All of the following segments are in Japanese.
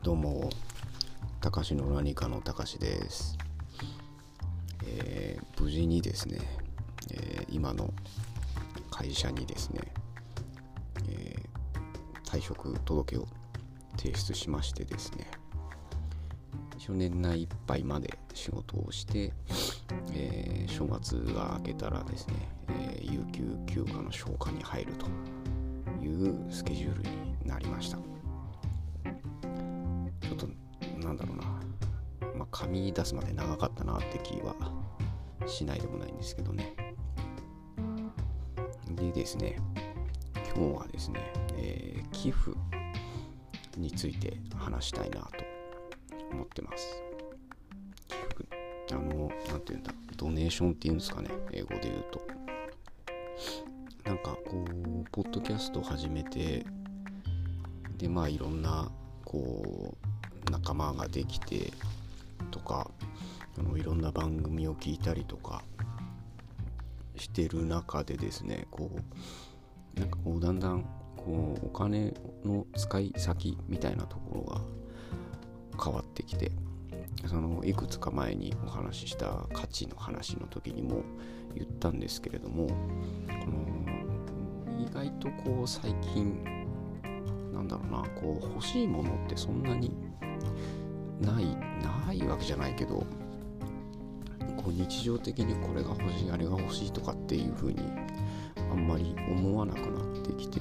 どうも、たかしの何かのたかしです。えー無事にですね、えー今の会社にですね、えー退職届を提出しましてですね、一応年内いっぱいまで仕事をして、え正月が明けたらですね、え有給休暇の消化に入るというスケジュールになりました。なんだろうな、まあ、紙出すまで長かったなって気はしないでもないんですけどね。でですね、今日はですね、えー寄付について話したいなと思ってます。寄付、あの、なんていうんだ、ドネーションっていうんですかね、英語で言うと。なんかこう、ポッドキャスト始めて、でまあいろんなこう仲間ができてとかあのいろんな番組を聞いたりとかしてる中でですねこうなんかこうだんだんこうお金の使い先みたいなところが変わってきてそのいくつか前にお話しした価値の話の時にも言ったんですけれどもこの意外とこう最近なんだろうなこう欲しいものってそんなにないないわけじゃないけどこう日常的にこれが欲しいあれが欲しいとかっていう風にあんまり思わなくなってきて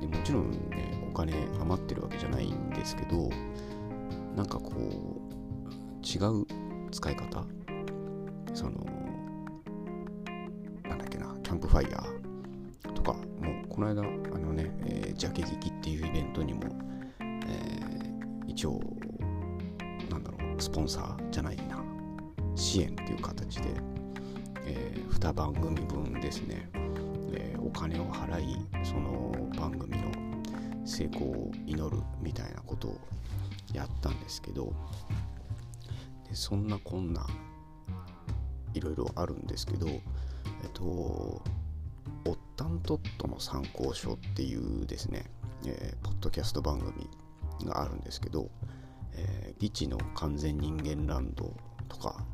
でもちろんねお金余ってるわけじゃないんですけどなんかこう違う使い方そのなんだっけなキャンプファイヤーこの間あのね、えージャケ聞きっていうイベントにも、えー一応なんだろうスポンサーじゃないな支援っていう形で、え2番組分ですね、えーお金を払いその番組の成功を祈るみたいなことをやったんですけどでそんなこんないろいろあるんですけどえっとオッタントットの参考書っていうですね、えーポッドキャスト番組があるんですけど、えー、リチの完全人間ランドとか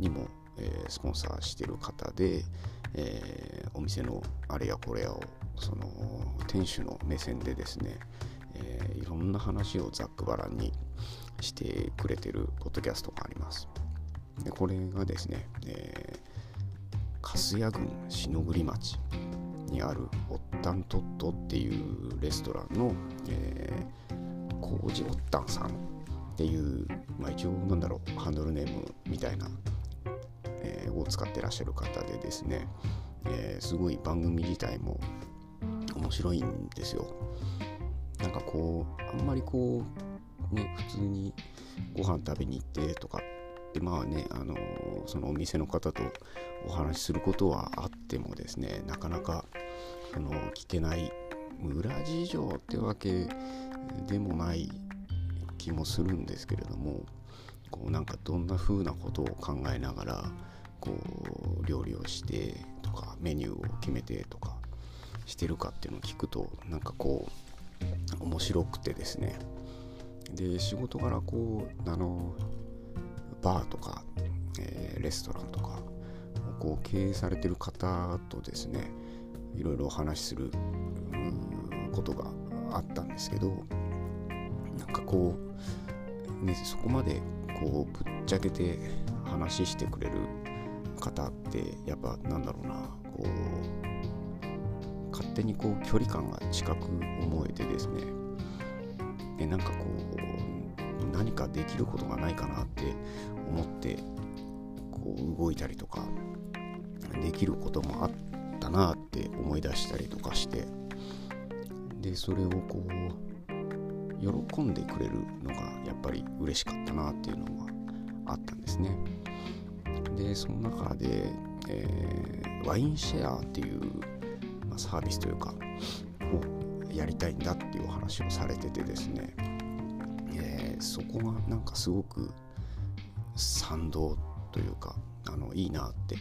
にも、えースポンサーしてる方で、えーお店のあれやこれやをその店主の目線でですね、えーいろんな話をざっくばらんにしてくれてるポッドキャストがあります。でこれがですね、え粕谷郡篠栗町にあるオッタントットっていうレストランの、えー、コージオッタンさんっていう、まあ、一応なんだろうハンドルネームみたいな、えーを使ってらっしゃる方でですね、えーすごい番組自体も面白いんですよ。なんかこうあんまりこうね普通にご飯食べに行ってとかってまあねあのそのお店の方とお話しすることはあってもですねなかなかその聞けない裏事情ってわけでもない気もするんですけれどもこうなんかどんな風なことを考えながらこう料理をしてとかメニューを決めてとかしてるかっていうのを聞くとなんかこう面白くてですね。で仕事柄こうあのバーとか、えーレストランとかこう経営されてる方とですねいろいろお話しすることがあったんですけどなんかこう、ね、そこまでこうぶっちゃけて話してくれる方ってやっぱなんだろうなこう勝手にこう距離感が近く思えてですねでなんかこう何かできることがないかなって思ってこう動いたりとかできることもあったなって思い出したりとかしてでそれをこう喜んでくれるのがやっぱり嬉しかったなっていうのがあったんですね。でその中で、えーワインシェアっていう、まあ、サービスというかをやりたいんだっていうお話をされててですね、そこがなんかすごく賛同というかあのいいなって。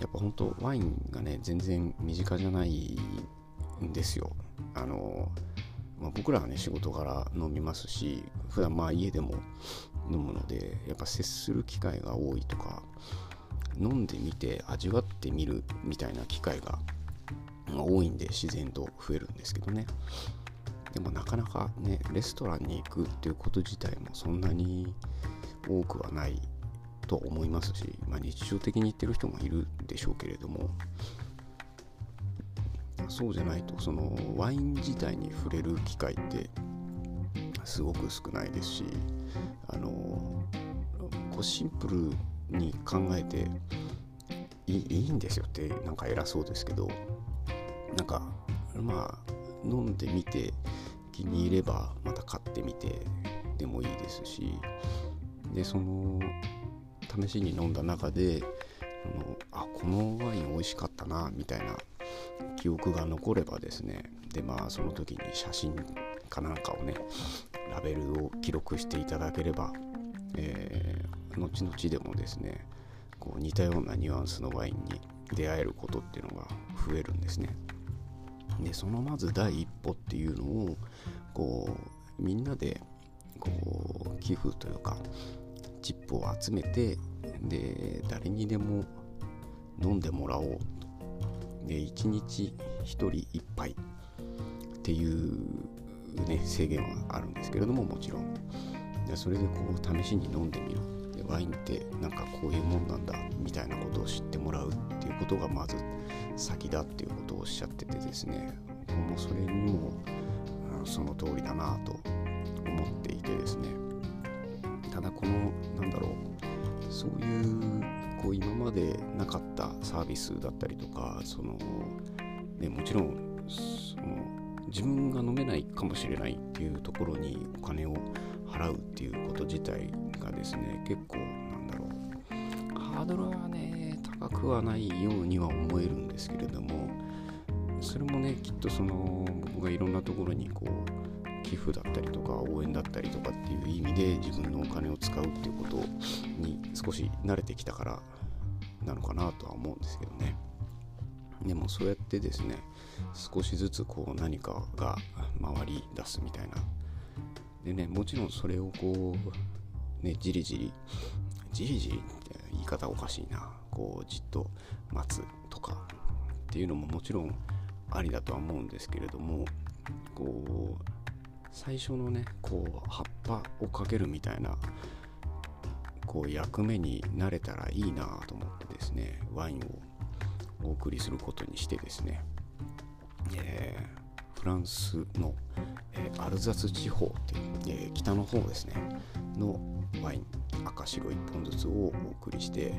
やっぱ本当ワインがね全然身近じゃないんですよ。あのまあ、僕らはね仕事柄飲みますし普段まあ家でも飲むのでやっぱ接する機会が多いとか飲んでみて味わってみるみたいな機会が多いんで自然と増えるんですけどね。でもなかなかねレストランに行くっていうこと自体もそんなに多くはないと思いますし、まあ、日常的に言ってる人もいるでしょうけれども。そうじゃないとそのワイン自体に触れる機会ってすごく少ないですしあのこうシンプルに考えていいいんですよってなんか偉そうですけどなんかまあ飲んでみて気に入ればまた買ってみてでもいいですしでその試しに飲んだ中でそのあこのワイン美味しかったなみたいな記憶が残ればですねでまあその時に写真かなんかをねラベルを記録していただければ、えー、後々でもですねこう似たようなニュアンスのワインに出会えることっていうのが増えるんですね。でそのまず第一歩っていうのをこうみんなでこう寄付というかチップを集めてで誰にでも飲んでもらおうで1日1人1杯っていうね制限はあるんですけれどももちろん。でそれでこう試しに飲んでみる。でワインってなんかこういうもんなんだみたいなことを知ってもらう。ことがまず先だっていうことをおっしゃっててですねもそれにもその通りだなと思っていてですね。ただこのなんだろうそういうこう今までなかったサービスだったりとかその、ね、もちろんその自分が飲めないかもしれないっていうところにお金を払うっていうこと自体がですね結構なんだろう。ハードルはね高くはないようには思えるんですけれどもそれもねきっとその僕がいろんなところにこう寄付だったりとか応援だったりとかっていう意味で自分のお金を使うっていうことに少し慣れてきたからなのかなとは思うんですけどね。でもそうやってですね少しずつこう何かが回り出すみたいな。でねもちろんそれをこうねじりじりじりじりって言い方おかしいな。こうじっと待つとかっていうのももちろんありだとは思うんですけれどもこう最初のねこう葉っぱをかけるみたいなこう役目になれたらいいなと思ってですねワインをお送りすることにしてですね、えー、フランスの、えー、アルザス地方っていう、えー、北の方ですねのワイン赤白1本ずつをお送りして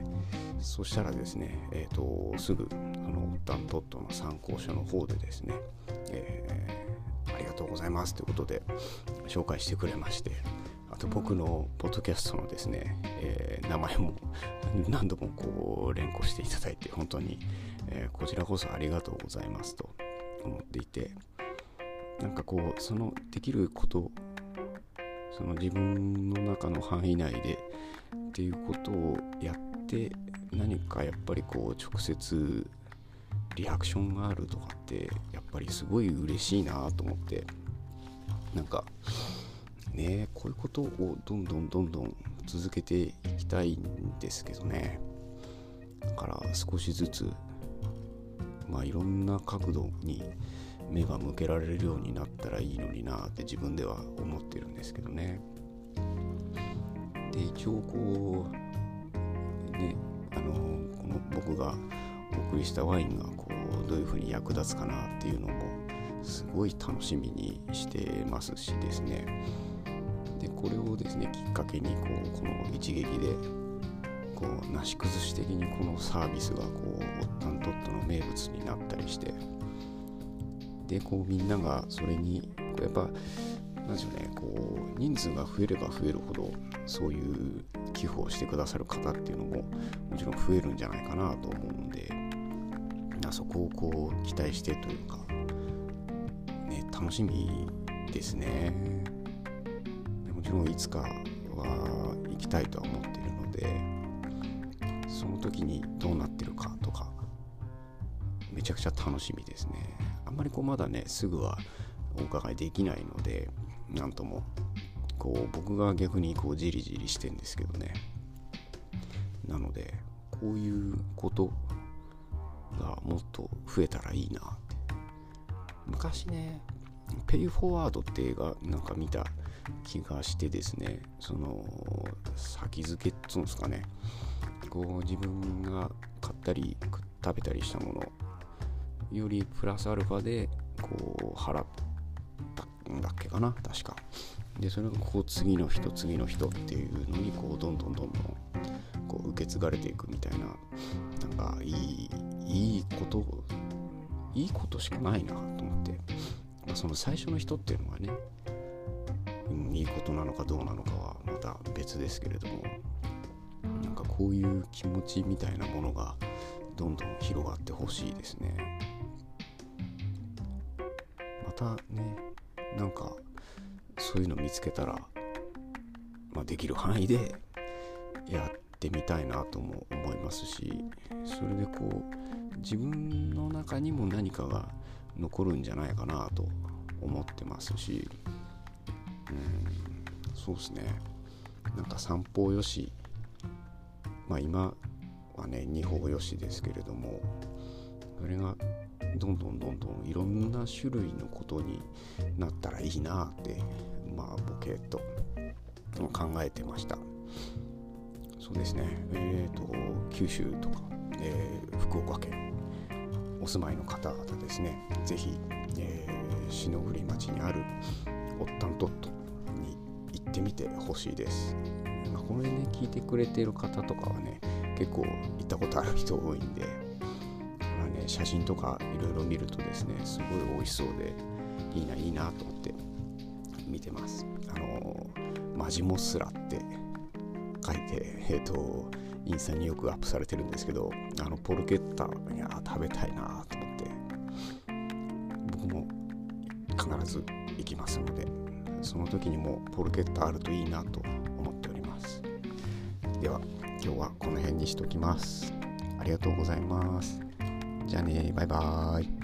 そしたらですね、えーと、すぐあのダントットの参考書の方でですね、えありがとうございますということで紹介してくれましてあと僕のポッドキャストのですね、えー、名前も何度もこう連呼していただいて本当に、えー、こちらこそありがとうございますと思っていてなんかこうそのできることその自分の中の範囲内でっていうことをやって何かやっぱりこう直接リアクションがあるとかってやっぱりすごい嬉しいなと思って。なんかねこういうことをどんどんどんどん続けていきたいんですけどね。だから少しずつまあいろんな角度に目が向けられるようになったらいいのになって自分では思ってるんですけどね。で一応こうねあのこの僕がお送りしたワインがこうどういうふうに役立つかなっていうのもすごい楽しみにしてますしですね。でこれをですねきっかけにこうこの一撃でこうなし崩し的にこのサービスがこうオッタントットの名物になったりしてでこうみんながそれにやっぱなんでしょうねこう人数が増えれば増えるほどそういう寄付をしてくださる方っていうのももちろん増えるんじゃないかなと思うんでそこをこう期待してというか、ね、楽しみですね。もちろんいつかは行きたいとは思っているのでその時にどうなってるかとかめちゃくちゃ楽しみですね。あんまりこうまだねすぐはお伺いできないのでなんともこう僕が逆にこうじりじりしてんですけどね。なのでこういうことがもっと増えたらいいなって。昔ねペイフォワードって映画なんか見た気がしてですねその先付けっつうんですかね。こう自分が買ったり食べたりしたものよりプラスアルファでこう払ったんだっけかな確か。でそれがこう次の人次の人っていうのにこうどんどんどんどんこう受け継がれていくみたいななんかいいいいこといいことしかないなと思って、まあ、その最初の人っていうのはね、うん、いいことなのかどうなのかはまた別ですけれどもなんかこういう気持ちみたいなものがどんどん広がってほしいですね。たねなんかそういうの見つけたら、まあ、できる範囲でやってみたいなとも思いますしそれでこう自分の中にも何かが残るんじゃないかなと思ってますしうんそうですね。なんか散歩よしまあ今はね二歩よしですけれどもそれがどんどんどんどんいろんな種類のことになったらいいなってまあボケと考えてました。そうですね。えっ、ー、と九州とか、えー、福岡県お住まいの方々ですね。是非、えー、篠栗町にあるオッタントットに行ってみてほしいです、まあ、これね聞いてくれてる方とかはね結構行ったことある人多いんで、写真とかいろいろ見るとですねすごい美味しそうでいいないいなと思って見てます。あのマジモスラって書いてえっ、ー、とインスタによくアップされてるんですけどあのポルケッタいや食べたいなと思って僕も必ず行きますのでその時にもポルケッタあるといいなと思っております。では今日はこの辺にしときます。ありがとうございます。じゃあねバイバーイ